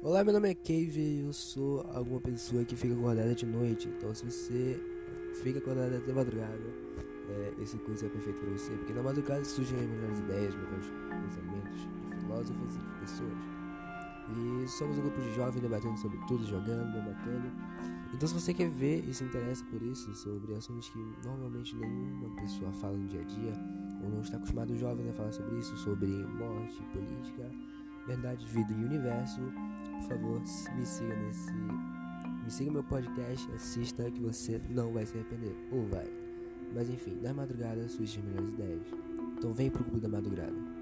Olá, meu nome é Cave e eu sou alguma pessoa que fica acordada de noite. Então, se você fica acordada até madrugada, é, esse curso é perfeito para você, porque na madrugada surgem as melhores ideias, melhores pensamentos de filósofos e de pessoas. E somos um grupo de jovens debatendo sobre tudo, jogando, debatendo. Então, se você quer ver e se interessa por isso, sobre assuntos que normalmente nenhuma pessoa fala no dia a dia, ou não está acostumado os jovens a falar sobre isso, sobre morte, política, verdade, vida e universo, por favor, me siga nesse. Me siga meu podcast, assista que você não vai se arrepender. Ou vai. Mas enfim, nas madrugadas surgem as melhores ideias. Então vem pro Clube da Madrugada.